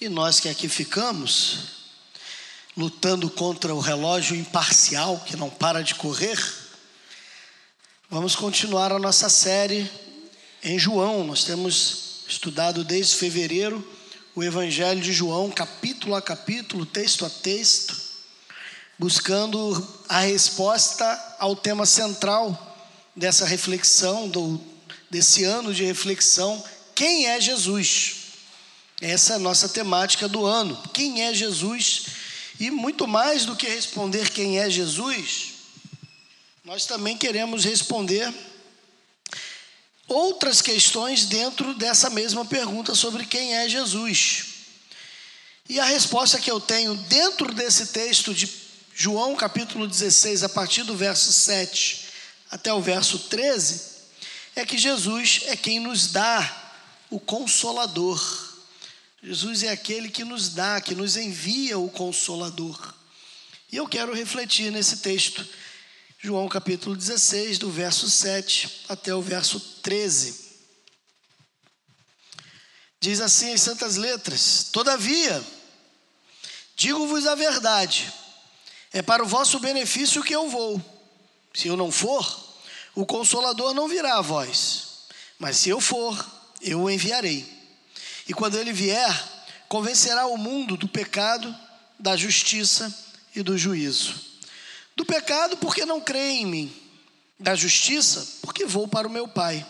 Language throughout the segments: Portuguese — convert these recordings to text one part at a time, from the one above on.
E nós que aqui ficamos, lutando contra o relógio imparcial que não para de correr, vamos continuar a nossa série em João. Nós temos estudado desde fevereiro o Evangelho de João, capítulo a capítulo, texto a texto, buscando a resposta ao tema central dessa reflexão, do, desse ano de reflexão: quem é Jesus? Essa é a nossa temática do ano. Quem é Jesus? E muito mais do que responder quem é Jesus, nós também queremos responder outras questões dentro dessa mesma pergunta sobre quem é Jesus. E a resposta que eu tenho dentro desse texto de João capítulo 16, a partir do verso 7 até o verso 13, é que Jesus é quem nos dá o consolador. Jesus é aquele que nos dá, que nos envia o Consolador. E eu quero refletir nesse texto, João capítulo 16, do verso 7 até o verso 13. Diz assim as santas letras: Todavia, digo-vos a verdade, é para o vosso benefício que eu vou. Se eu não for, o consolador não virá a vós, mas se eu for, eu o enviarei. E quando ele vier, convencerá o mundo do pecado, da justiça e do juízo. Do pecado, porque não creem em mim. Da justiça, porque vou para o meu Pai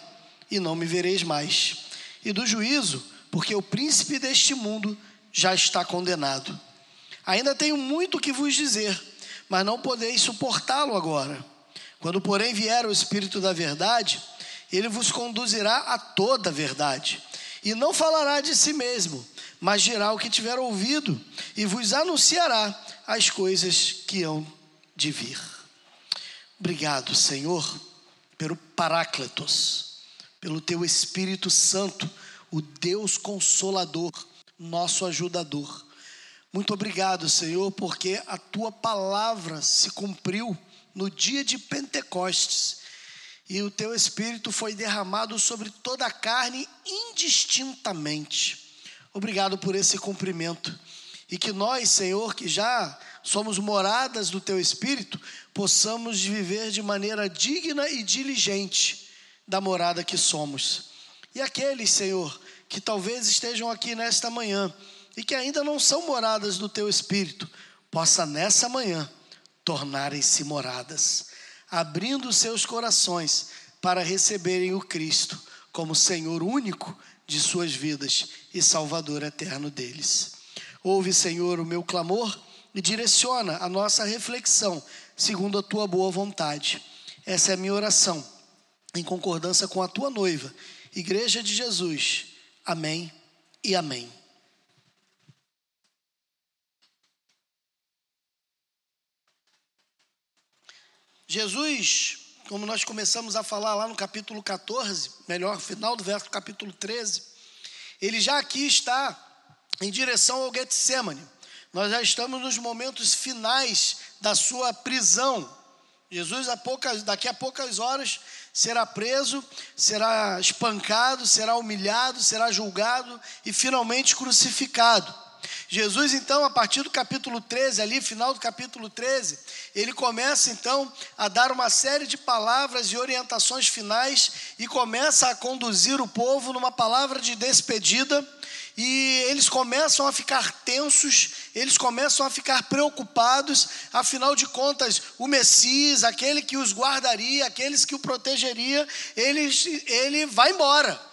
e não me vereis mais. E do juízo, porque o príncipe deste mundo já está condenado. Ainda tenho muito que vos dizer, mas não podeis suportá-lo agora. Quando, porém, vier o Espírito da Verdade, ele vos conduzirá a toda a verdade e não falará de si mesmo, mas dirá o que tiver ouvido e vos anunciará as coisas que hão de vir. Obrigado, Senhor, pelo Paráclitos, pelo teu Espírito Santo, o Deus consolador, nosso ajudador. Muito obrigado, Senhor, porque a tua palavra se cumpriu no dia de Pentecostes e o teu espírito foi derramado sobre toda a carne indistintamente. Obrigado por esse cumprimento. E que nós, Senhor, que já somos moradas do teu espírito, possamos viver de maneira digna e diligente da morada que somos. E aqueles, Senhor, que talvez estejam aqui nesta manhã e que ainda não são moradas do teu espírito, possa nessa manhã tornarem-se moradas abrindo seus corações para receberem o Cristo como Senhor único de suas vidas e Salvador eterno deles. Ouve, Senhor, o meu clamor e direciona a nossa reflexão segundo a tua boa vontade. Essa é a minha oração, em concordância com a tua noiva, Igreja de Jesus. Amém e amém. Jesus, como nós começamos a falar lá no capítulo 14, melhor, final do verso capítulo 13, ele já aqui está em direção ao Getsemane. Nós já estamos nos momentos finais da sua prisão. Jesus, a poucas, daqui a poucas horas, será preso, será espancado, será humilhado, será julgado e finalmente crucificado. Jesus, então, a partir do capítulo 13, ali, final do capítulo 13, ele começa então a dar uma série de palavras e orientações finais e começa a conduzir o povo numa palavra de despedida. E eles começam a ficar tensos, eles começam a ficar preocupados, afinal de contas, o Messias, aquele que os guardaria, aqueles que o protegeria, ele, ele vai embora.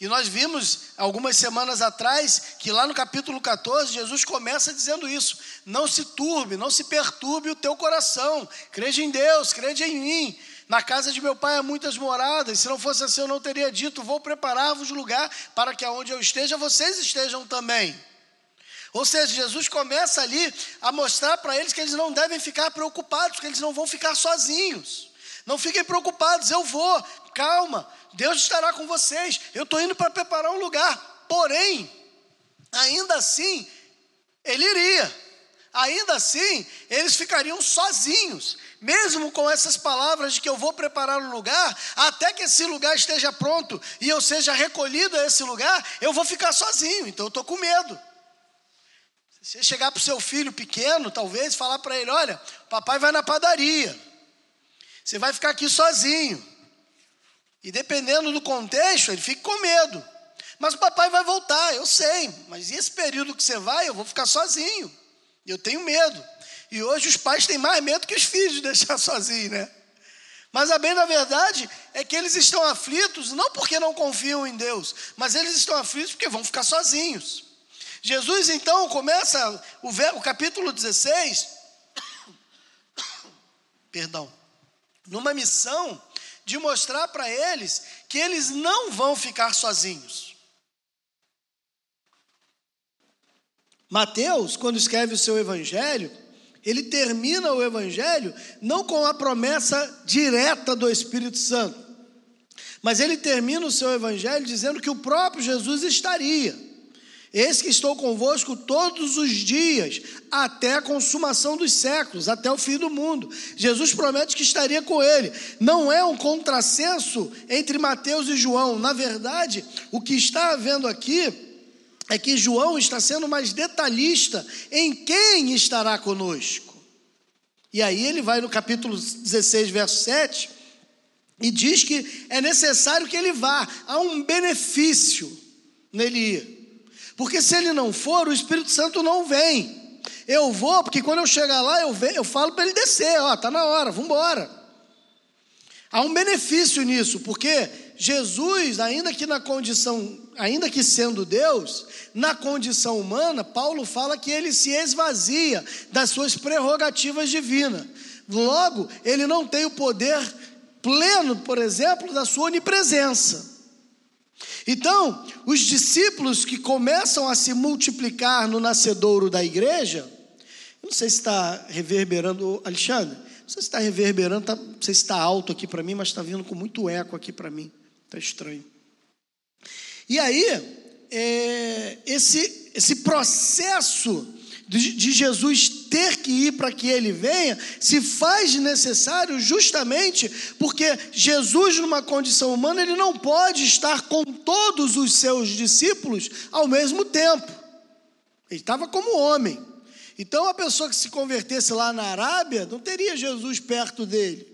E nós vimos algumas semanas atrás que lá no capítulo 14, Jesus começa dizendo isso: não se turbe, não se perturbe o teu coração, crede em Deus, crede em mim. Na casa de meu pai há muitas moradas, se não fosse assim eu não teria dito: vou preparar-vos lugar para que aonde eu esteja, vocês estejam também. Ou seja, Jesus começa ali a mostrar para eles que eles não devem ficar preocupados, que eles não vão ficar sozinhos. Não fiquem preocupados, eu vou, calma, Deus estará com vocês. Eu estou indo para preparar um lugar. Porém, ainda assim, ele iria. ainda assim, eles ficariam sozinhos, mesmo com essas palavras de que eu vou preparar um lugar, até que esse lugar esteja pronto e eu seja recolhido a esse lugar, eu vou ficar sozinho, então eu estou com medo. Você chegar para o seu filho pequeno, talvez, falar para ele: olha, papai vai na padaria, você vai ficar aqui sozinho. E dependendo do contexto, ele fica com medo. Mas o papai vai voltar, eu sei, mas esse período que você vai, eu vou ficar sozinho. Eu tenho medo. E hoje os pais têm mais medo que os filhos de deixar sozinhos, né? Mas a bem da verdade é que eles estão aflitos não porque não confiam em Deus, mas eles estão aflitos porque vão ficar sozinhos. Jesus então começa o, o capítulo 16, perdão, numa missão de mostrar para eles que eles não vão ficar sozinhos. Mateus, quando escreve o seu evangelho, ele termina o evangelho não com a promessa direta do Espírito Santo, mas ele termina o seu evangelho dizendo que o próprio Jesus estaria. Eis que estou convosco todos os dias, até a consumação dos séculos, até o fim do mundo. Jesus promete que estaria com ele. Não é um contrassenso entre Mateus e João. Na verdade, o que está havendo aqui é que João está sendo mais detalhista em quem estará conosco. E aí ele vai no capítulo 16, verso 7, e diz que é necessário que ele vá, há um benefício nele ir. Porque se ele não for, o Espírito Santo não vem. Eu vou, porque quando eu chegar lá, eu, ve, eu falo para ele descer, ó, tá na hora, vamos embora. Há um benefício nisso, porque Jesus, ainda que na condição, ainda que sendo Deus, na condição humana, Paulo fala que ele se esvazia das suas prerrogativas divinas. Logo, ele não tem o poder pleno, por exemplo, da sua onipresença. Então, os discípulos que começam a se multiplicar no nascedouro da igreja, não sei se está reverberando, Alexandre, não sei se está reverberando, tá, não sei se está alto aqui para mim, mas está vindo com muito eco aqui para mim, está estranho. E aí, é, esse, esse processo de Jesus ter que ir para que ele venha, se faz necessário justamente porque Jesus, numa condição humana, ele não pode estar com todos os seus discípulos ao mesmo tempo. Ele estava como homem. Então, a pessoa que se convertesse lá na Arábia não teria Jesus perto dele.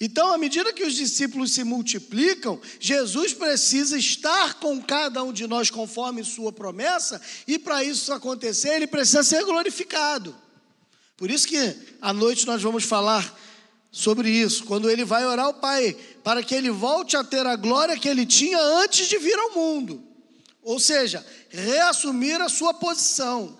Então, à medida que os discípulos se multiplicam, Jesus precisa estar com cada um de nós conforme sua promessa, e para isso acontecer, ele precisa ser glorificado. Por isso que à noite nós vamos falar sobre isso, quando ele vai orar ao Pai, para que ele volte a ter a glória que ele tinha antes de vir ao mundo. Ou seja, reassumir a sua posição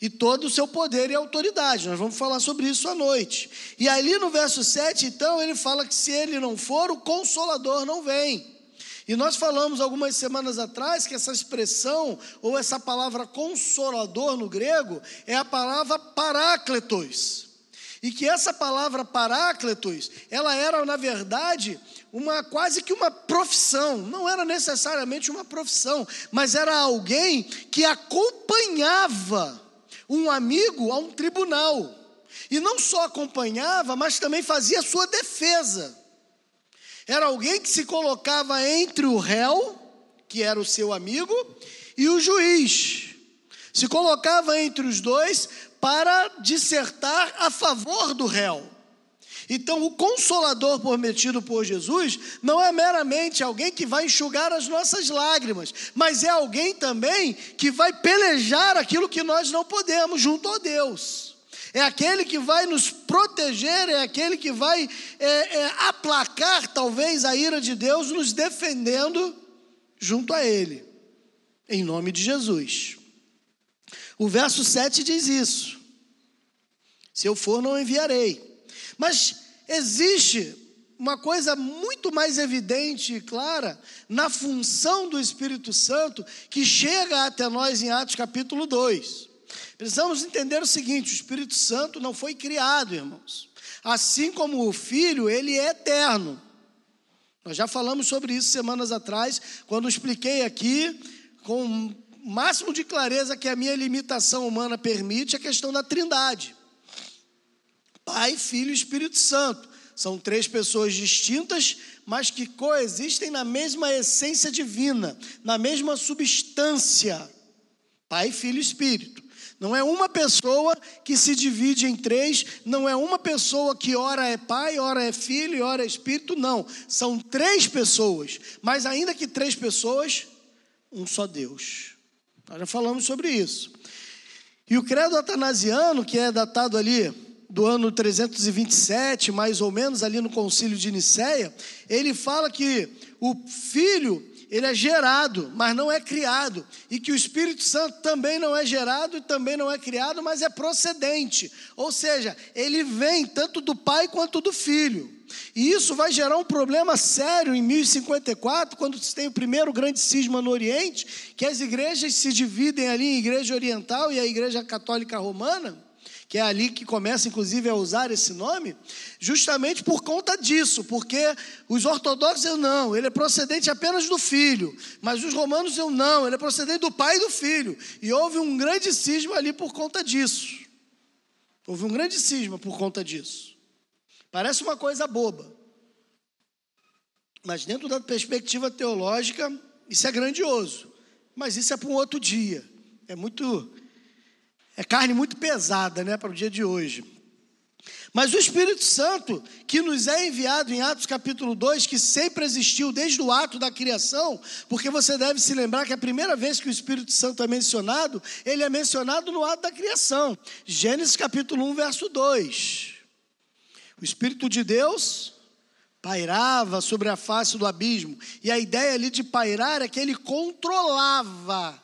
e todo o seu poder e autoridade. Nós vamos falar sobre isso à noite. E ali no verso 7, então, ele fala que se ele não for, o consolador não vem. E nós falamos algumas semanas atrás que essa expressão, ou essa palavra consolador no grego, é a palavra parácletos. E que essa palavra parácletos, ela era, na verdade, uma quase que uma profissão, não era necessariamente uma profissão, mas era alguém que acompanhava um amigo a um tribunal. E não só acompanhava, mas também fazia sua defesa. Era alguém que se colocava entre o réu, que era o seu amigo, e o juiz. Se colocava entre os dois para dissertar a favor do réu. Então, o consolador prometido por Jesus não é meramente alguém que vai enxugar as nossas lágrimas, mas é alguém também que vai pelejar aquilo que nós não podemos junto a Deus. É aquele que vai nos proteger, é aquele que vai é, é, aplacar talvez a ira de Deus, nos defendendo junto a Ele, em nome de Jesus. O verso 7 diz isso: Se eu for, não enviarei. Mas existe uma coisa muito mais evidente e clara na função do Espírito Santo que chega até nós em Atos capítulo 2. Precisamos entender o seguinte: o Espírito Santo não foi criado, irmãos. Assim como o Filho, ele é eterno. Nós já falamos sobre isso semanas atrás, quando expliquei aqui com máximo de clareza que a minha limitação humana permite a questão da trindade. Pai, Filho e Espírito Santo. São três pessoas distintas, mas que coexistem na mesma essência divina, na mesma substância. Pai, Filho e Espírito. Não é uma pessoa que se divide em três, não é uma pessoa que ora é pai, ora é filho e ora é espírito, não. São três pessoas, mas ainda que três pessoas, um só Deus. Nós já falamos sobre isso. E o credo atanasiano, que é datado ali do ano 327, mais ou menos, ali no concílio de Nicéia, ele fala que o filho ele é gerado, mas não é criado, e que o Espírito Santo também não é gerado e também não é criado, mas é procedente. Ou seja, ele vem tanto do Pai quanto do Filho. E isso vai gerar um problema sério em 1054, quando se tem o primeiro grande cisma no Oriente, que as igrejas se dividem ali em igreja oriental e a igreja católica romana que é ali que começa, inclusive, a usar esse nome, justamente por conta disso, porque os ortodoxos eu não, ele é procedente apenas do filho, mas os romanos eu não, ele é procedente do pai e do filho, e houve um grande cisma ali por conta disso. Houve um grande cisma por conta disso. Parece uma coisa boba, mas dentro da perspectiva teológica, isso é grandioso, mas isso é para um outro dia, é muito é carne muito pesada, né, para o dia de hoje. Mas o Espírito Santo, que nos é enviado em Atos capítulo 2, que sempre existiu desde o ato da criação, porque você deve se lembrar que a primeira vez que o Espírito Santo é mencionado, ele é mencionado no ato da criação. Gênesis capítulo 1, verso 2. O Espírito de Deus pairava sobre a face do abismo, e a ideia ali de pairar é que ele controlava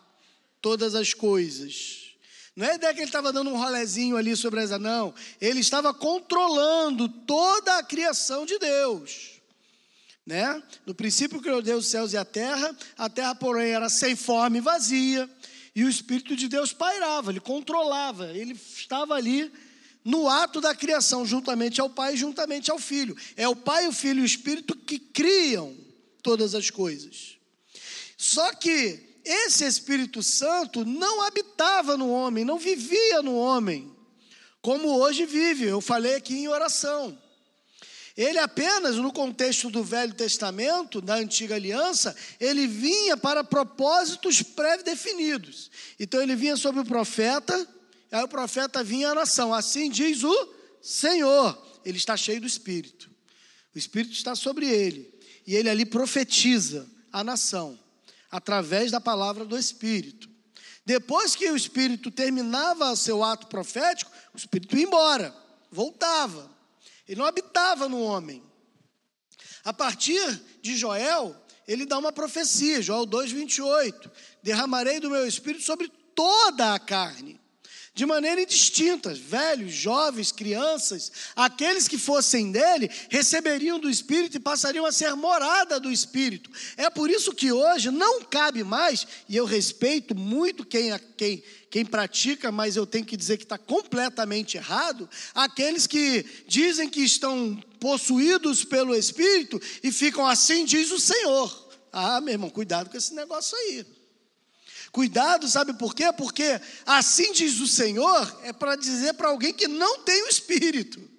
todas as coisas. Não é ideia que ele estava dando um rolezinho ali sobre essa, não. Ele estava controlando toda a criação de Deus. Né? No princípio criou Deus os céus e a terra, a terra, porém, era sem forma e vazia, e o Espírito de Deus pairava, ele controlava, ele estava ali no ato da criação, juntamente ao Pai e juntamente ao Filho. É o Pai, o Filho e o Espírito que criam todas as coisas. Só que esse Espírito Santo não habitava no homem, não vivia no homem, como hoje vive. Eu falei aqui em oração. Ele apenas, no contexto do Velho Testamento, da Antiga Aliança, ele vinha para propósitos pré-definidos. Então ele vinha sobre o profeta, aí o profeta vinha à nação. Assim diz o Senhor. Ele está cheio do Espírito. O Espírito está sobre ele. E ele ali profetiza a nação através da palavra do Espírito. Depois que o Espírito terminava seu ato profético, o Espírito ia embora, voltava. Ele não habitava no homem. A partir de Joel, ele dá uma profecia, Joel 2,28: Derramarei do meu espírito sobre toda a carne de maneira indistinta, velhos, jovens, crianças, aqueles que fossem dele, receberiam do Espírito e passariam a ser morada do Espírito. É por isso que hoje não cabe mais, e eu respeito muito quem, quem, quem pratica, mas eu tenho que dizer que está completamente errado, aqueles que dizem que estão possuídos pelo Espírito e ficam assim, diz o Senhor. Ah, meu irmão, cuidado com esse negócio aí. Cuidado, sabe por quê? Porque assim diz o Senhor, é para dizer para alguém que não tem o Espírito.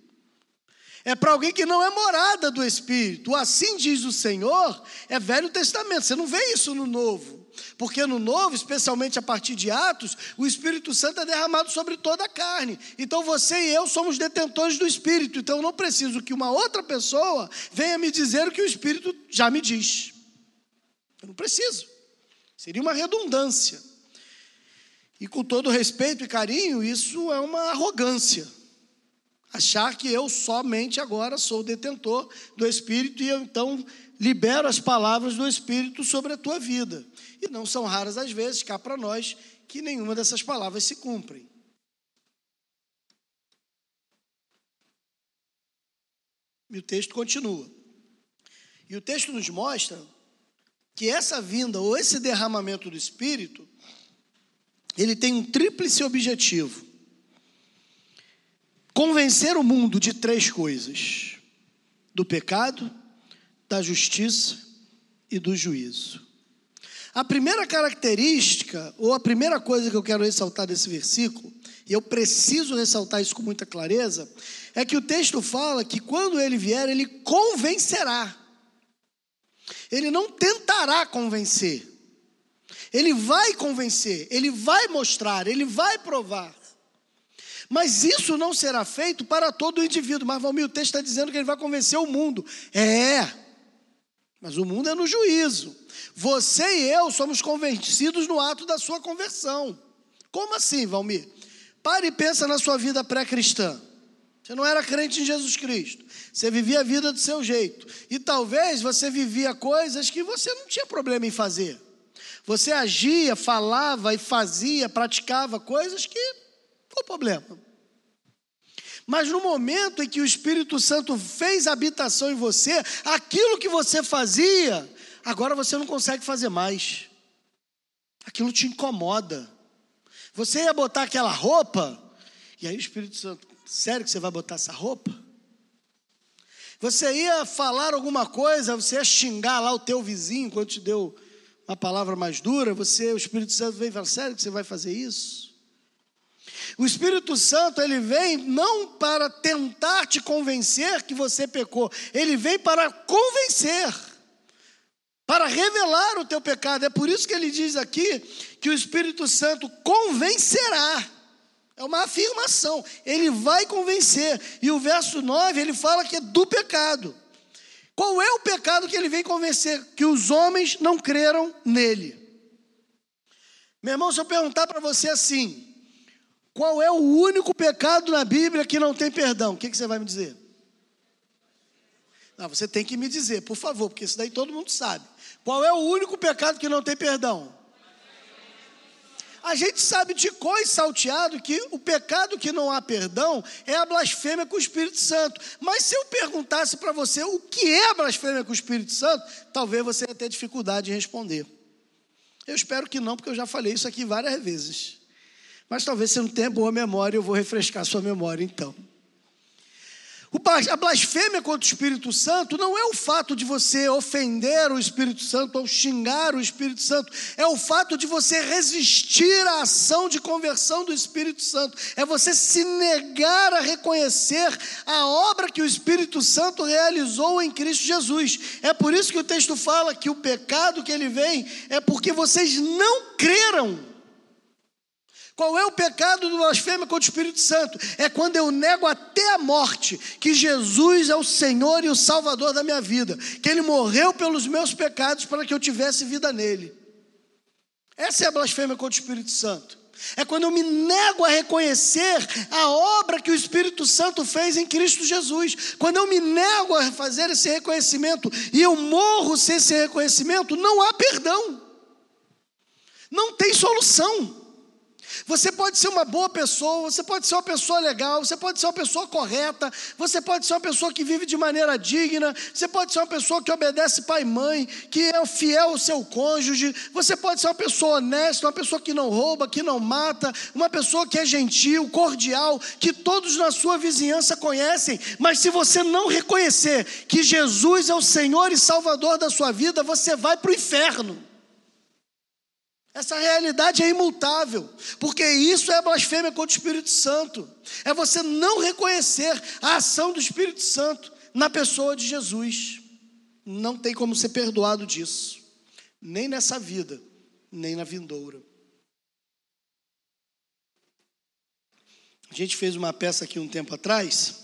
É para alguém que não é morada do Espírito. Assim diz o Senhor, é Velho Testamento. Você não vê isso no Novo. Porque no Novo, especialmente a partir de Atos, o Espírito Santo é derramado sobre toda a carne. Então você e eu somos detentores do Espírito. Então eu não preciso que uma outra pessoa venha me dizer o que o Espírito já me diz. Eu não preciso. Seria uma redundância. E com todo respeito e carinho, isso é uma arrogância. Achar que eu somente agora sou detentor do Espírito e eu então libero as palavras do Espírito sobre a tua vida. E não são raras as vezes, cá para nós, que nenhuma dessas palavras se cumprem. E o texto continua. E o texto nos mostra que essa vinda ou esse derramamento do Espírito, ele tem um tríplice objetivo: convencer o mundo de três coisas: do pecado, da justiça e do juízo. A primeira característica, ou a primeira coisa que eu quero ressaltar desse versículo, e eu preciso ressaltar isso com muita clareza, é que o texto fala que quando ele vier, ele convencerá. Ele não tentará convencer. Ele vai convencer, ele vai mostrar, ele vai provar. Mas isso não será feito para todo indivíduo. Mas Valmir, o texto está dizendo que ele vai convencer o mundo. É, mas o mundo é no juízo. Você e eu somos convencidos no ato da sua conversão. Como assim, Valmir? Pare e pensa na sua vida pré-cristã. Você não era crente em Jesus Cristo. Você vivia a vida do seu jeito. E talvez você vivia coisas que você não tinha problema em fazer. Você agia, falava e fazia, praticava coisas que. Qual o problema? Mas no momento em que o Espírito Santo fez habitação em você, aquilo que você fazia, agora você não consegue fazer mais. Aquilo te incomoda. Você ia botar aquela roupa, e aí o Espírito Santo, sério que você vai botar essa roupa? Você ia falar alguma coisa, você ia xingar lá o teu vizinho quando te deu uma palavra mais dura, você, o Espírito Santo vem e fala, sério que você vai fazer isso? O Espírito Santo, ele vem não para tentar te convencer que você pecou, ele vem para convencer, para revelar o teu pecado. É por isso que ele diz aqui que o Espírito Santo convencerá. É uma afirmação, ele vai convencer. E o verso 9, ele fala que é do pecado. Qual é o pecado que ele vem convencer? Que os homens não creram nele. Meu irmão, se eu perguntar para você assim, qual é o único pecado na Bíblia que não tem perdão? O que, que você vai me dizer? Não, você tem que me dizer, por favor, porque isso daí todo mundo sabe. Qual é o único pecado que não tem perdão? A gente sabe de coisa salteado que o pecado que não há perdão é a blasfêmia com o Espírito Santo. Mas se eu perguntasse para você o que é a blasfêmia com o Espírito Santo, talvez você ia ter dificuldade em responder. Eu espero que não, porque eu já falei isso aqui várias vezes. Mas talvez você não tenha boa memória, eu vou refrescar sua memória então. A blasfêmia contra o Espírito Santo não é o fato de você ofender o Espírito Santo ou xingar o Espírito Santo, é o fato de você resistir à ação de conversão do Espírito Santo, é você se negar a reconhecer a obra que o Espírito Santo realizou em Cristo Jesus. É por isso que o texto fala que o pecado que ele vem é porque vocês não creram. Qual é o pecado do blasfêmia contra o Espírito Santo? É quando eu nego até a morte que Jesus é o Senhor e o Salvador da minha vida, que Ele morreu pelos meus pecados para que eu tivesse vida nele. Essa é a blasfêmia contra o Espírito Santo. É quando eu me nego a reconhecer a obra que o Espírito Santo fez em Cristo Jesus. Quando eu me nego a fazer esse reconhecimento e eu morro sem esse reconhecimento, não há perdão. Não tem solução. Você pode ser uma boa pessoa, você pode ser uma pessoa legal, você pode ser uma pessoa correta, você pode ser uma pessoa que vive de maneira digna, você pode ser uma pessoa que obedece pai e mãe, que é fiel ao seu cônjuge, você pode ser uma pessoa honesta, uma pessoa que não rouba, que não mata, uma pessoa que é gentil, cordial, que todos na sua vizinhança conhecem, mas se você não reconhecer que Jesus é o Senhor e Salvador da sua vida, você vai para o inferno. Essa realidade é imutável, porque isso é blasfêmia contra o Espírito Santo. É você não reconhecer a ação do Espírito Santo na pessoa de Jesus. Não tem como ser perdoado disso, nem nessa vida, nem na vindoura. A gente fez uma peça aqui um tempo atrás,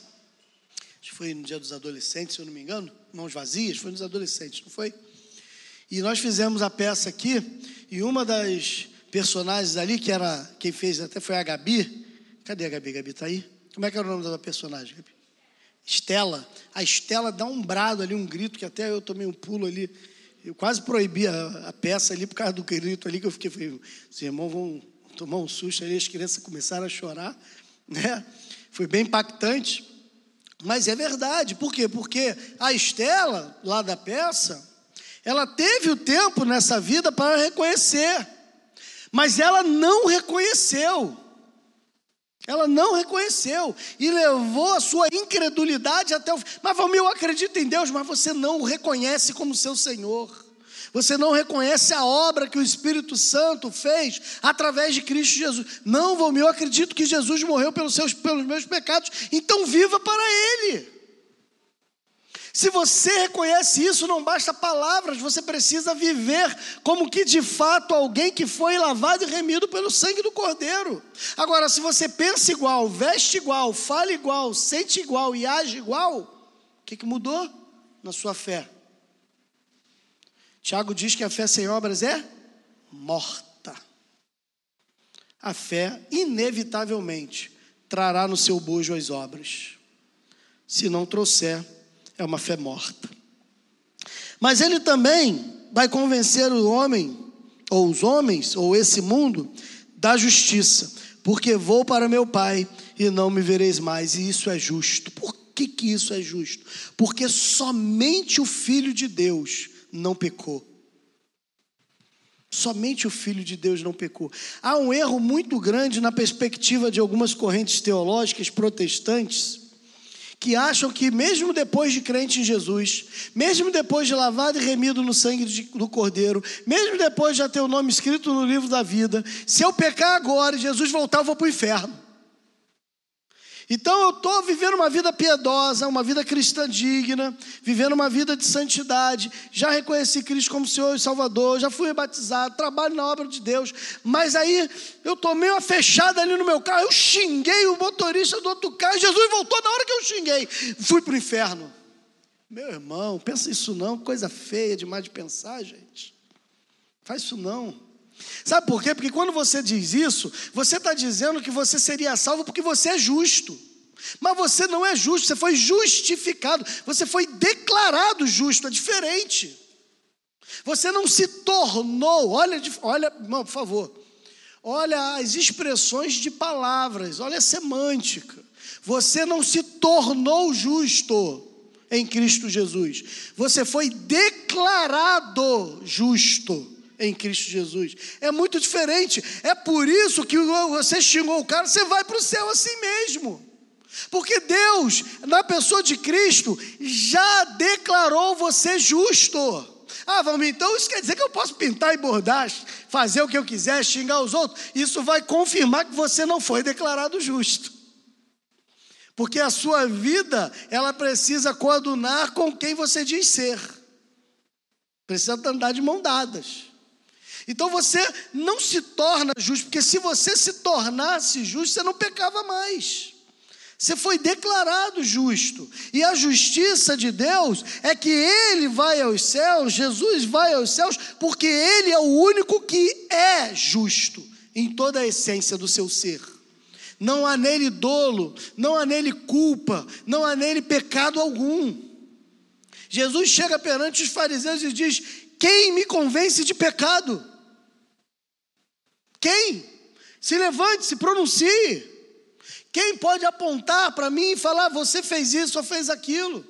acho que foi no Dia dos Adolescentes, se eu não me engano, Mãos Vazias, foi nos adolescentes, não foi? E nós fizemos a peça aqui, e uma das personagens ali, que era quem fez até foi a Gabi. Cadê a Gabi? Gabi está aí? Como é que era o nome da personagem, Gabi? Estela. A Estela dá um brado ali, um grito, que até eu tomei um pulo ali. Eu quase proibi a, a peça ali por causa do grito ali, que eu fiquei, falei, os irmãos vão tomar um susto ali, as crianças começaram a chorar, né? Foi bem impactante. Mas é verdade, por quê? Porque a Estela, lá da peça, ela teve o tempo nessa vida para reconhecer, mas ela não reconheceu. Ela não reconheceu e levou a sua incredulidade até o fim. Mas, Valmir, eu acredito em Deus, mas você não o reconhece como seu Senhor. Você não reconhece a obra que o Espírito Santo fez através de Cristo Jesus. Não, Valmir, eu acredito que Jesus morreu pelos, seus, pelos meus pecados, então viva para Ele. Se você reconhece isso, não basta palavras, você precisa viver como que de fato alguém que foi lavado e remido pelo sangue do Cordeiro. Agora, se você pensa igual, veste igual, fala igual, sente igual e age igual, o que, que mudou na sua fé? Tiago diz que a fé sem obras é morta. A fé, inevitavelmente, trará no seu bojo as obras. Se não trouxer, é uma fé morta. Mas ele também vai convencer o homem, ou os homens, ou esse mundo, da justiça, porque vou para meu Pai e não me vereis mais, e isso é justo. Por que, que isso é justo? Porque somente o Filho de Deus não pecou. Somente o Filho de Deus não pecou. Há um erro muito grande na perspectiva de algumas correntes teológicas protestantes que acham que, mesmo depois de crente em Jesus, mesmo depois de lavado e remido no sangue do Cordeiro, mesmo depois de já ter o nome escrito no livro da vida, se eu pecar agora e Jesus voltar, eu vou para o inferno. Então eu estou vivendo uma vida piedosa, uma vida cristã digna, vivendo uma vida de santidade, já reconheci Cristo como Senhor e Salvador, já fui batizado, trabalho na obra de Deus, mas aí eu tomei uma fechada ali no meu carro, eu xinguei o motorista do outro carro, Jesus voltou na hora que eu xinguei, fui para o inferno. Meu irmão, pensa isso não, coisa feia demais de pensar, gente. Faz isso não. Sabe por quê? Porque quando você diz isso, você está dizendo que você seria salvo porque você é justo. Mas você não é justo, você foi justificado, você foi declarado justo, é diferente. Você não se tornou, olha, olha, irmão, por favor, olha as expressões de palavras, olha a semântica. Você não se tornou justo em Cristo Jesus, você foi declarado justo em Cristo Jesus. É muito diferente. É por isso que você xingou o cara, você vai para o céu assim mesmo. Porque Deus, na pessoa de Cristo, já declarou você justo. Ah, vamos então isso quer dizer que eu posso pintar e bordar, fazer o que eu quiser, xingar os outros? Isso vai confirmar que você não foi declarado justo. Porque a sua vida, ela precisa coadunar com quem você diz ser. Precisa andar de mão dadas. Então você não se torna justo, porque se você se tornasse justo, você não pecava mais. Você foi declarado justo. E a justiça de Deus é que Ele vai aos céus, Jesus vai aos céus, porque Ele é o único que é justo em toda a essência do seu ser. Não há nele dolo, não há nele culpa, não há nele pecado algum. Jesus chega perante os fariseus e diz: Quem me convence de pecado? Quem? Se levante, se pronuncie. Quem pode apontar para mim e falar, você fez isso ou fez aquilo?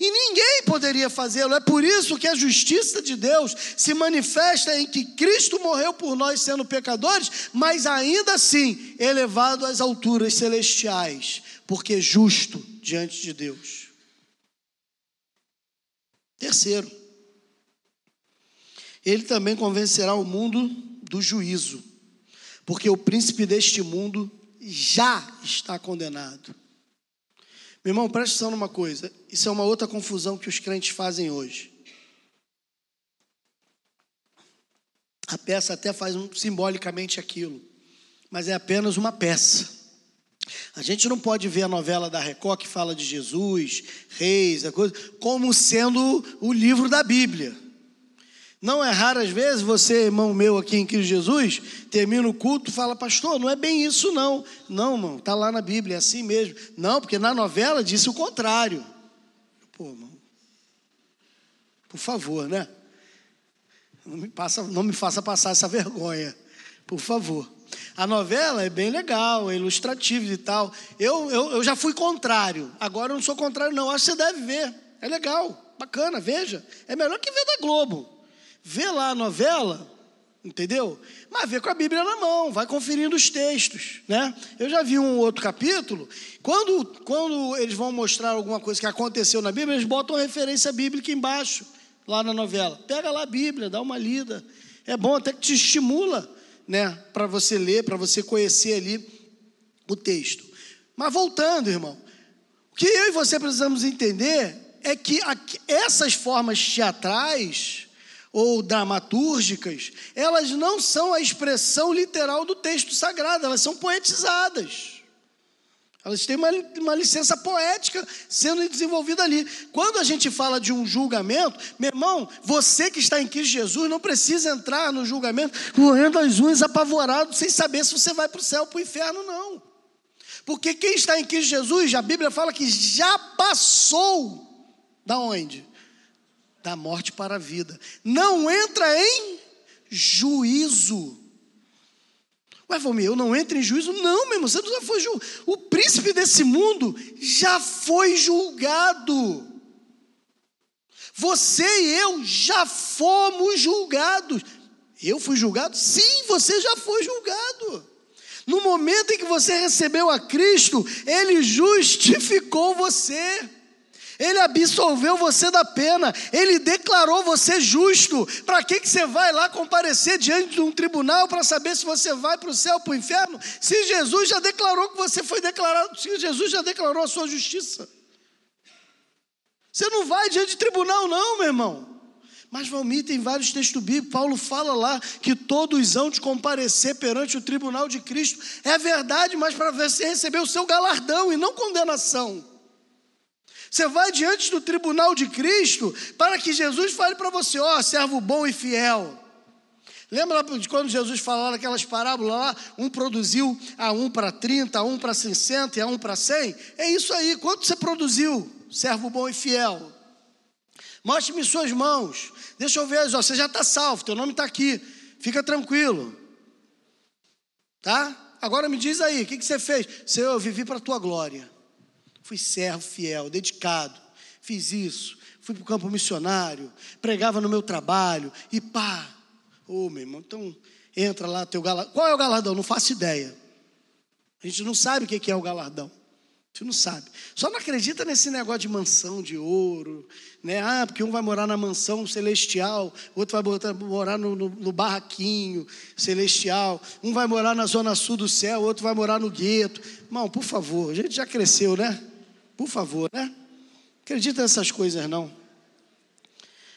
E ninguém poderia fazê-lo. É por isso que a justiça de Deus se manifesta em que Cristo morreu por nós sendo pecadores, mas ainda assim elevado às alturas celestiais, porque é justo diante de Deus. Terceiro, ele também convencerá o mundo do juízo, porque o príncipe deste mundo já está condenado. Meu irmão, preste atenção numa coisa: isso é uma outra confusão que os crentes fazem hoje. A peça até faz simbolicamente aquilo, mas é apenas uma peça. A gente não pode ver a novela da Record que fala de Jesus, reis, a coisa, como sendo o livro da Bíblia. Não é raro, às vezes, você, irmão meu aqui em Cristo Jesus, termina o culto e fala, pastor, não é bem isso não. Não, irmão, está lá na Bíblia, é assim mesmo. Não, porque na novela disse o contrário. Pô, irmão, por favor, né? Não me, passa, não me faça passar essa vergonha, por favor. A novela é bem legal, é ilustrativa e tal. Eu, eu, eu já fui contrário, agora eu não sou contrário, não. Acho que você deve ver, é legal, bacana, veja. É melhor que ver da Globo vê lá a novela, entendeu? Mas vê com a Bíblia na mão, vai conferindo os textos, né? Eu já vi um outro capítulo, quando, quando eles vão mostrar alguma coisa que aconteceu na Bíblia, eles botam referência bíblica embaixo. lá na novela. Pega lá a Bíblia, dá uma lida. É bom, até que te estimula, né, para você ler, para você conhecer ali o texto. Mas voltando, irmão, o que eu e você precisamos entender é que essas formas teatrais ou dramatúrgicas, elas não são a expressão literal do texto sagrado, elas são poetizadas. Elas têm uma, uma licença poética sendo desenvolvida ali. Quando a gente fala de um julgamento, meu irmão, você que está em Cristo Jesus não precisa entrar no julgamento correndo as unhas apavorado, sem saber se você vai para o céu ou para o inferno, não. Porque quem está em Cristo Jesus, a Bíblia fala que já passou da onde? Da morte para a vida. Não entra em juízo. Ué, Valmir, eu não entro em juízo? Não, meu irmão, você já foi julgado. O príncipe desse mundo já foi julgado. Você e eu já fomos julgados. Eu fui julgado? Sim, você já foi julgado. No momento em que você recebeu a Cristo, Ele justificou você. Ele absolveu você da pena, ele declarou você justo. Para que, que você vai lá comparecer diante de um tribunal para saber se você vai para o céu ou para o inferno? Se Jesus já declarou que você foi declarado, se Jesus já declarou a sua justiça. Você não vai diante de tribunal, não, meu irmão. Mas Valmir tem vários textos bíblicos. Paulo fala lá que todos hão de comparecer perante o tribunal de Cristo. É verdade, mas para você receber o seu galardão e não condenação. Você vai diante do tribunal de Cristo para que Jesus fale para você: ó, oh, servo bom e fiel. Lembra de quando Jesus falou aquelas parábolas lá? Um produziu a um para 30, a um para 60 e a um para 100? É isso aí. Quanto você produziu, servo bom e fiel? Mostre-me suas mãos. Deixa eu ver, ó, você já está salvo, teu nome está aqui. Fica tranquilo. Tá? Agora me diz aí, o que, que você fez? Senhor, eu vivi para a tua glória. Fui servo fiel, dedicado. Fiz isso. Fui para o campo missionário. Pregava no meu trabalho. E pá. Ô, oh, meu irmão, então entra lá teu galardão. Qual é o galardão? Não faço ideia. A gente não sabe o que é o galardão. A gente não sabe. Só não acredita nesse negócio de mansão de ouro, né? Ah, porque um vai morar na mansão celestial, outro vai morar no, no, no, barraquinho celestial, um vai morar na zona sul do céu, outro vai morar no gueto. Irmão, por favor, a gente já cresceu, né? Por favor, né? Acredita nessas coisas não.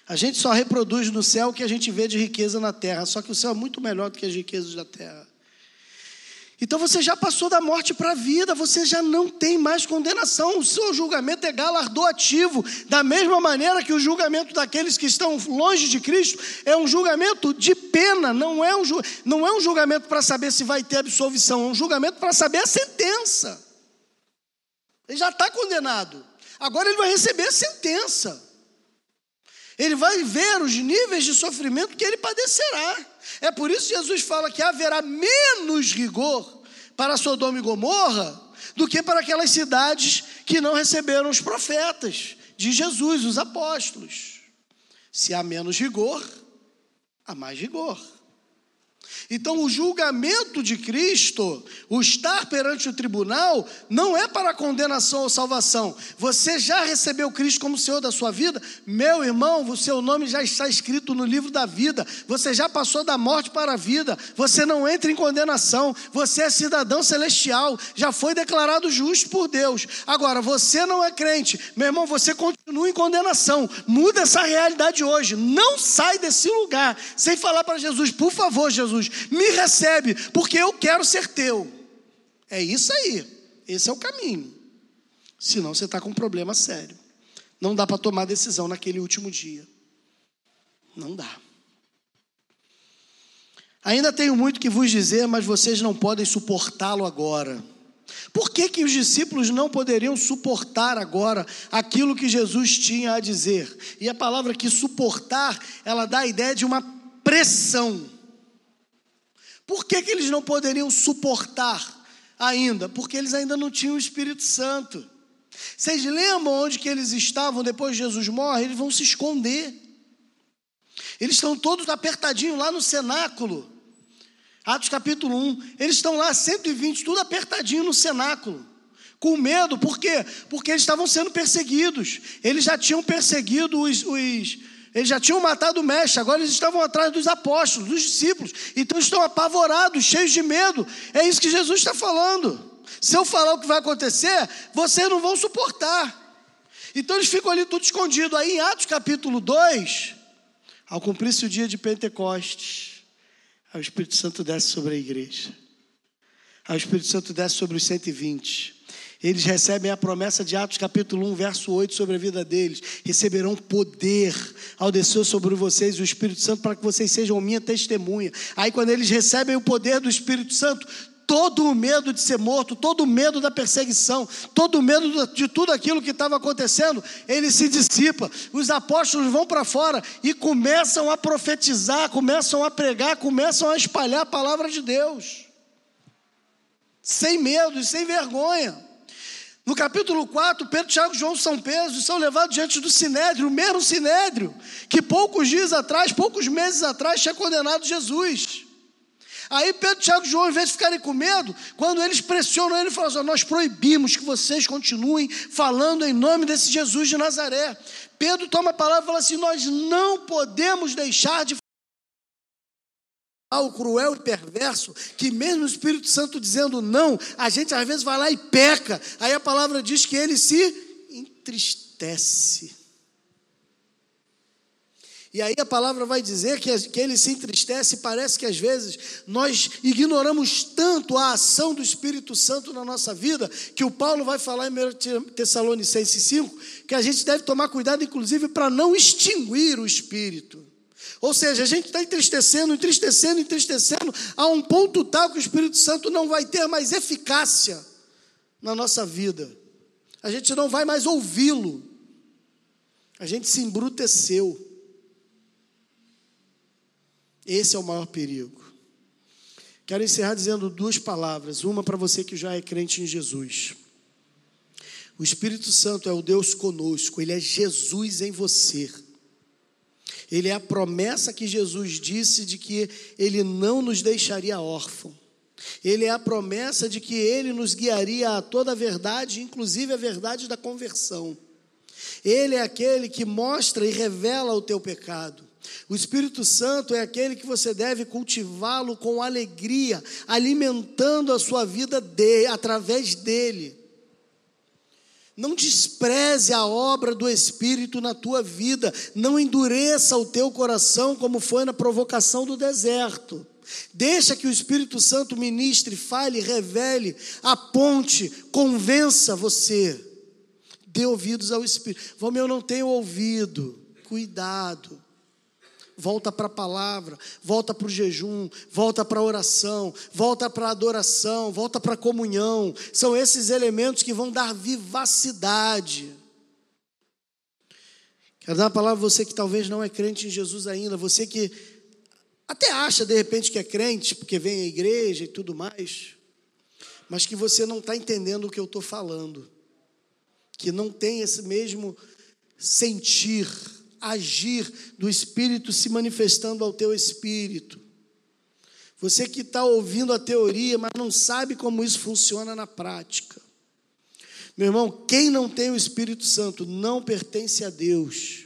A gente só reproduz no céu o que a gente vê de riqueza na terra, só que o céu é muito melhor do que as riquezas da terra. Então você já passou da morte para a vida, você já não tem mais condenação, o seu julgamento é galardoativo, da mesma maneira que o julgamento daqueles que estão longe de Cristo é um julgamento de pena, não é um, não é um julgamento para saber se vai ter absolvição, é um julgamento para saber a sentença. Ele já está condenado. Agora ele vai receber a sentença. Ele vai ver os níveis de sofrimento que ele padecerá. É por isso que Jesus fala que haverá menos rigor para Sodoma e Gomorra do que para aquelas cidades que não receberam os profetas de Jesus, os apóstolos. Se há menos rigor, há mais rigor. Então, o julgamento de Cristo, o estar perante o tribunal, não é para condenação ou salvação. Você já recebeu Cristo como Senhor da sua vida? Meu irmão, o seu nome já está escrito no livro da vida. Você já passou da morte para a vida. Você não entra em condenação. Você é cidadão celestial. Já foi declarado justo por Deus. Agora, você não é crente. Meu irmão, você continua em condenação. Muda essa realidade hoje. Não sai desse lugar sem falar para Jesus, por favor, Jesus me recebe, porque eu quero ser teu. É isso aí, esse é o caminho. Senão você está com um problema sério. Não dá para tomar decisão naquele último dia. Não dá. Ainda tenho muito que vos dizer, mas vocês não podem suportá-lo agora. Por que, que os discípulos não poderiam suportar agora aquilo que Jesus tinha a dizer? E a palavra que suportar, ela dá a ideia de uma pressão. Por que, que eles não poderiam suportar ainda? Porque eles ainda não tinham o Espírito Santo. Vocês lembram onde que eles estavam depois de Jesus morre? Eles vão se esconder. Eles estão todos apertadinhos lá no cenáculo. Atos capítulo 1. Eles estão lá, 120, tudo apertadinho no cenáculo. Com medo, por quê? Porque eles estavam sendo perseguidos. Eles já tinham perseguido os, os Eles já tinham matado o mestre, agora eles estavam atrás dos apóstolos, dos discípulos. Então estão apavorados, cheios de medo. É isso que Jesus está falando. Se eu falar o que vai acontecer, vocês não vão suportar. Então eles ficam ali tudo escondido. Aí em Atos capítulo 2, ao cumprir-se o dia de Pentecostes, o Espírito Santo desce sobre a igreja. O Espírito Santo desce sobre os 120. Eles recebem a promessa de Atos capítulo 1, verso 8 sobre a vida deles. Receberão poder ao descer sobre vocês o Espírito Santo para que vocês sejam minha testemunha. Aí quando eles recebem o poder do Espírito Santo, todo o medo de ser morto, todo o medo da perseguição, todo o medo de tudo aquilo que estava acontecendo, ele se dissipa. Os apóstolos vão para fora e começam a profetizar, começam a pregar, começam a espalhar a palavra de Deus. Sem medo e sem vergonha. No capítulo 4, Pedro, Tiago e João são presos e são levados diante do Sinédrio, o mesmo Sinédrio, que poucos dias atrás, poucos meses atrás, tinha condenado Jesus. Aí Pedro, Tiago e João, em vez de ficarem com medo, quando eles pressionam ele, falam assim: Nós proibimos que vocês continuem falando em nome desse Jesus de Nazaré. Pedro toma a palavra e fala assim: Nós não podemos deixar de o cruel e perverso, que mesmo o Espírito Santo dizendo não, a gente às vezes vai lá e peca. Aí a palavra diz que ele se entristece. E aí a palavra vai dizer que, que ele se entristece, parece que às vezes nós ignoramos tanto a ação do Espírito Santo na nossa vida, que o Paulo vai falar em 1 Tessalonicenses 5, que a gente deve tomar cuidado, inclusive, para não extinguir o Espírito. Ou seja, a gente está entristecendo, entristecendo, entristecendo, a um ponto tal que o Espírito Santo não vai ter mais eficácia na nossa vida. A gente não vai mais ouvi-lo. A gente se embruteceu. Esse é o maior perigo. Quero encerrar dizendo duas palavras. Uma para você que já é crente em Jesus. O Espírito Santo é o Deus conosco, ele é Jesus em você. Ele é a promessa que Jesus disse de que ele não nos deixaria órfão. Ele é a promessa de que ele nos guiaria a toda a verdade, inclusive a verdade da conversão. Ele é aquele que mostra e revela o teu pecado. O Espírito Santo é aquele que você deve cultivá-lo com alegria, alimentando a sua vida de, através dele. Não despreze a obra do Espírito na tua vida, não endureça o teu coração como foi na provocação do deserto. Deixa que o Espírito Santo ministre, fale, revele, aponte, convença você. Dê ouvidos ao Espírito. Vamos, eu não tenho ouvido. Cuidado volta para a palavra, volta para o jejum, volta para a oração, volta para a adoração, volta para a comunhão. São esses elementos que vão dar vivacidade. Quero dar uma palavra a você que talvez não é crente em Jesus ainda, você que até acha de repente que é crente, porque vem à igreja e tudo mais, mas que você não está entendendo o que eu estou falando, que não tem esse mesmo sentir agir do Espírito se manifestando ao teu espírito. Você que está ouvindo a teoria, mas não sabe como isso funciona na prática. Meu irmão, quem não tem o Espírito Santo não pertence a Deus.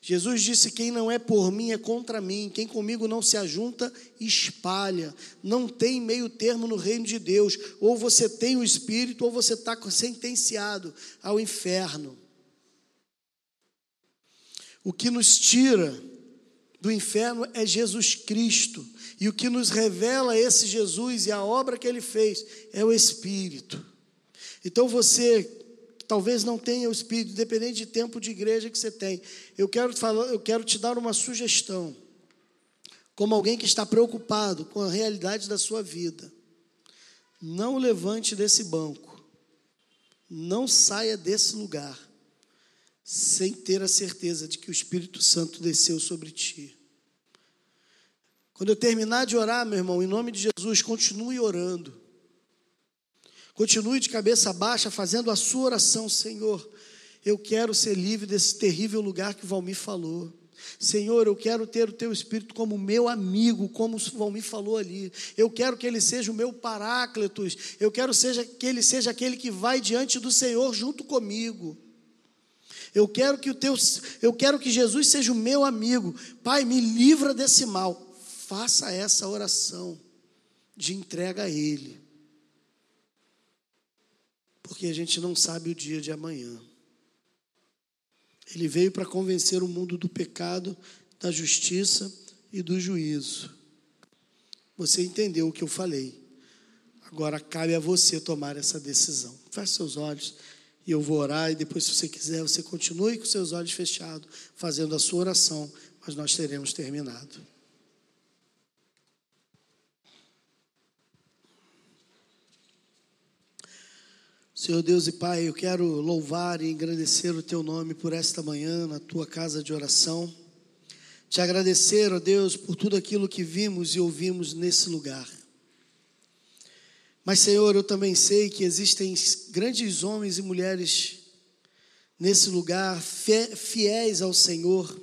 Jesus disse: Quem não é por mim é contra mim, quem comigo não se ajunta, espalha. Não tem meio termo no reino de Deus. Ou você tem o Espírito, ou você está sentenciado ao inferno. O que nos tira do inferno é Jesus Cristo. E o que nos revela esse Jesus e a obra que ele fez é o Espírito. Então você talvez não tenha o Espírito, independente de tempo de igreja que você tem, eu quero, falar, eu quero te dar uma sugestão, como alguém que está preocupado com a realidade da sua vida. Não levante desse banco, não saia desse lugar sem ter a certeza de que o Espírito Santo desceu sobre ti. Quando eu terminar de orar, meu irmão, em nome de Jesus, continue orando. Continue de cabeça baixa, fazendo a sua oração, Senhor. Eu quero ser livre desse terrível lugar que o Valmir falou. Senhor, eu quero ter o teu Espírito como meu amigo, como o Valmir falou ali. Eu quero que ele seja o meu paráclitos. Eu quero seja, que ele seja aquele que vai diante do Senhor junto comigo. Eu quero que o teu, eu quero que Jesus seja o meu amigo. Pai, me livra desse mal. Faça essa oração de entrega a Ele. Porque a gente não sabe o dia de amanhã. Ele veio para convencer o mundo do pecado, da justiça e do juízo. Você entendeu o que eu falei. Agora cabe a você tomar essa decisão. Feche seus olhos e eu vou orar. E depois, se você quiser, você continue com seus olhos fechados, fazendo a sua oração, mas nós teremos terminado. Senhor Deus e Pai, eu quero louvar e engrandecer o Teu nome por esta manhã na Tua casa de oração. Te agradecer, ó Deus, por tudo aquilo que vimos e ouvimos nesse lugar. Mas, Senhor, eu também sei que existem grandes homens e mulheres nesse lugar, fiéis ao Senhor,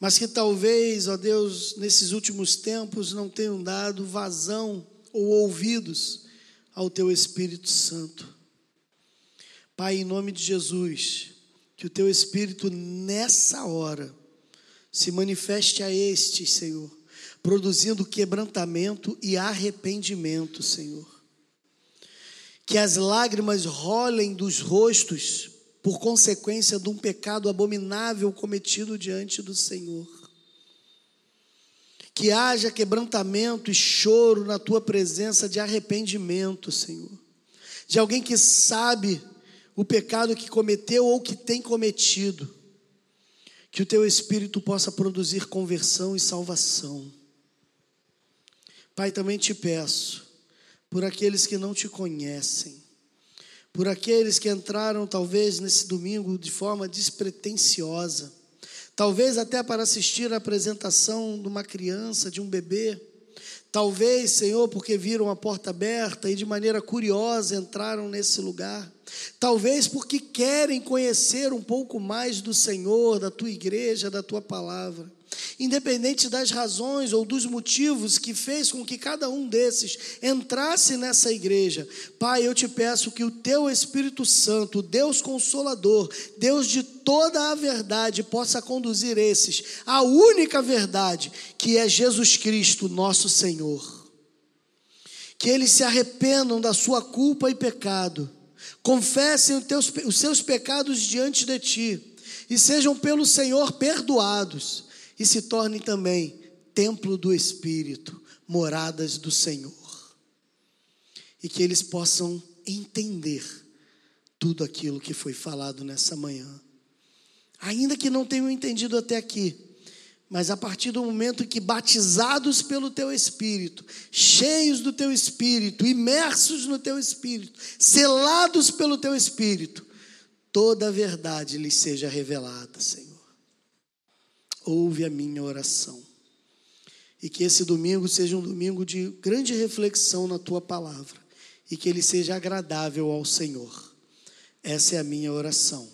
mas que talvez, ó Deus, nesses últimos tempos não tenham dado vazão ou ouvidos ao Teu Espírito Santo. Pai, em nome de Jesus, que o Teu Espírito nessa hora se manifeste a estes, Senhor produzindo quebrantamento e arrependimento, Senhor. Que as lágrimas rolem dos rostos por consequência de um pecado abominável cometido diante do Senhor. Que haja quebrantamento e choro na tua presença de arrependimento, Senhor. De alguém que sabe o pecado que cometeu ou que tem cometido. Que o teu espírito possa produzir conversão e salvação. Pai, também te peço, por aqueles que não te conhecem, por aqueles que entraram talvez nesse domingo de forma despretensiosa, talvez até para assistir a apresentação de uma criança, de um bebê, talvez, Senhor, porque viram a porta aberta e de maneira curiosa entraram nesse lugar, talvez porque querem conhecer um pouco mais do Senhor, da tua igreja, da tua palavra independente das razões ou dos motivos que fez com que cada um desses entrasse nessa igreja. Pai, eu te peço que o teu Espírito Santo, Deus consolador, Deus de toda a verdade, possa conduzir esses à única verdade, que é Jesus Cristo, nosso Senhor. Que eles se arrependam da sua culpa e pecado, confessem os, teus, os seus pecados diante de ti e sejam pelo Senhor perdoados e se tornem também templo do Espírito, moradas do Senhor. E que eles possam entender tudo aquilo que foi falado nessa manhã. Ainda que não tenham entendido até aqui, mas a partir do momento que batizados pelo teu Espírito, cheios do teu Espírito, imersos no teu Espírito, selados pelo teu Espírito, toda a verdade lhes seja revelada, Senhor ouve a minha oração. E que esse domingo seja um domingo de grande reflexão na tua palavra e que ele seja agradável ao Senhor. Essa é a minha oração.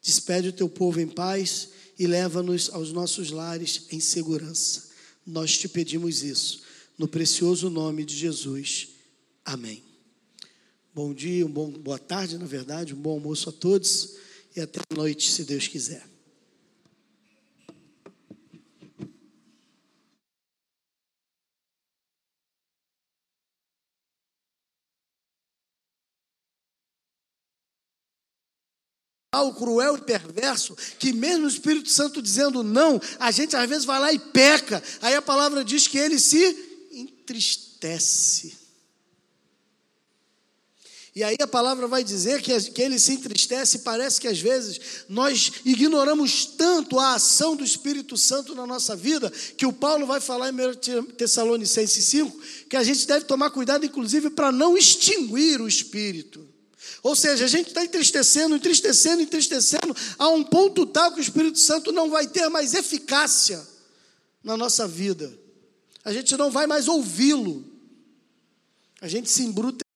Despede o teu povo em paz e leva-nos aos nossos lares em segurança. Nós te pedimos isso, no precioso nome de Jesus. Amém. Bom dia, um bom, boa tarde, na verdade, um bom almoço a todos e até a noite, se Deus quiser. O cruel e perverso, que mesmo o Espírito Santo dizendo não, a gente às vezes vai lá e peca. Aí a palavra diz que ele se entristece. E aí a palavra vai dizer que, que ele se entristece, parece que às vezes nós ignoramos tanto a ação do Espírito Santo na nossa vida, que o Paulo vai falar em 1 Tessalonicenses 5, que a gente deve tomar cuidado, inclusive, para não extinguir o Espírito. Ou seja, a gente está entristecendo, entristecendo, entristecendo, a um ponto tal que o Espírito Santo não vai ter mais eficácia na nossa vida. A gente não vai mais ouvi-lo. A gente se embruta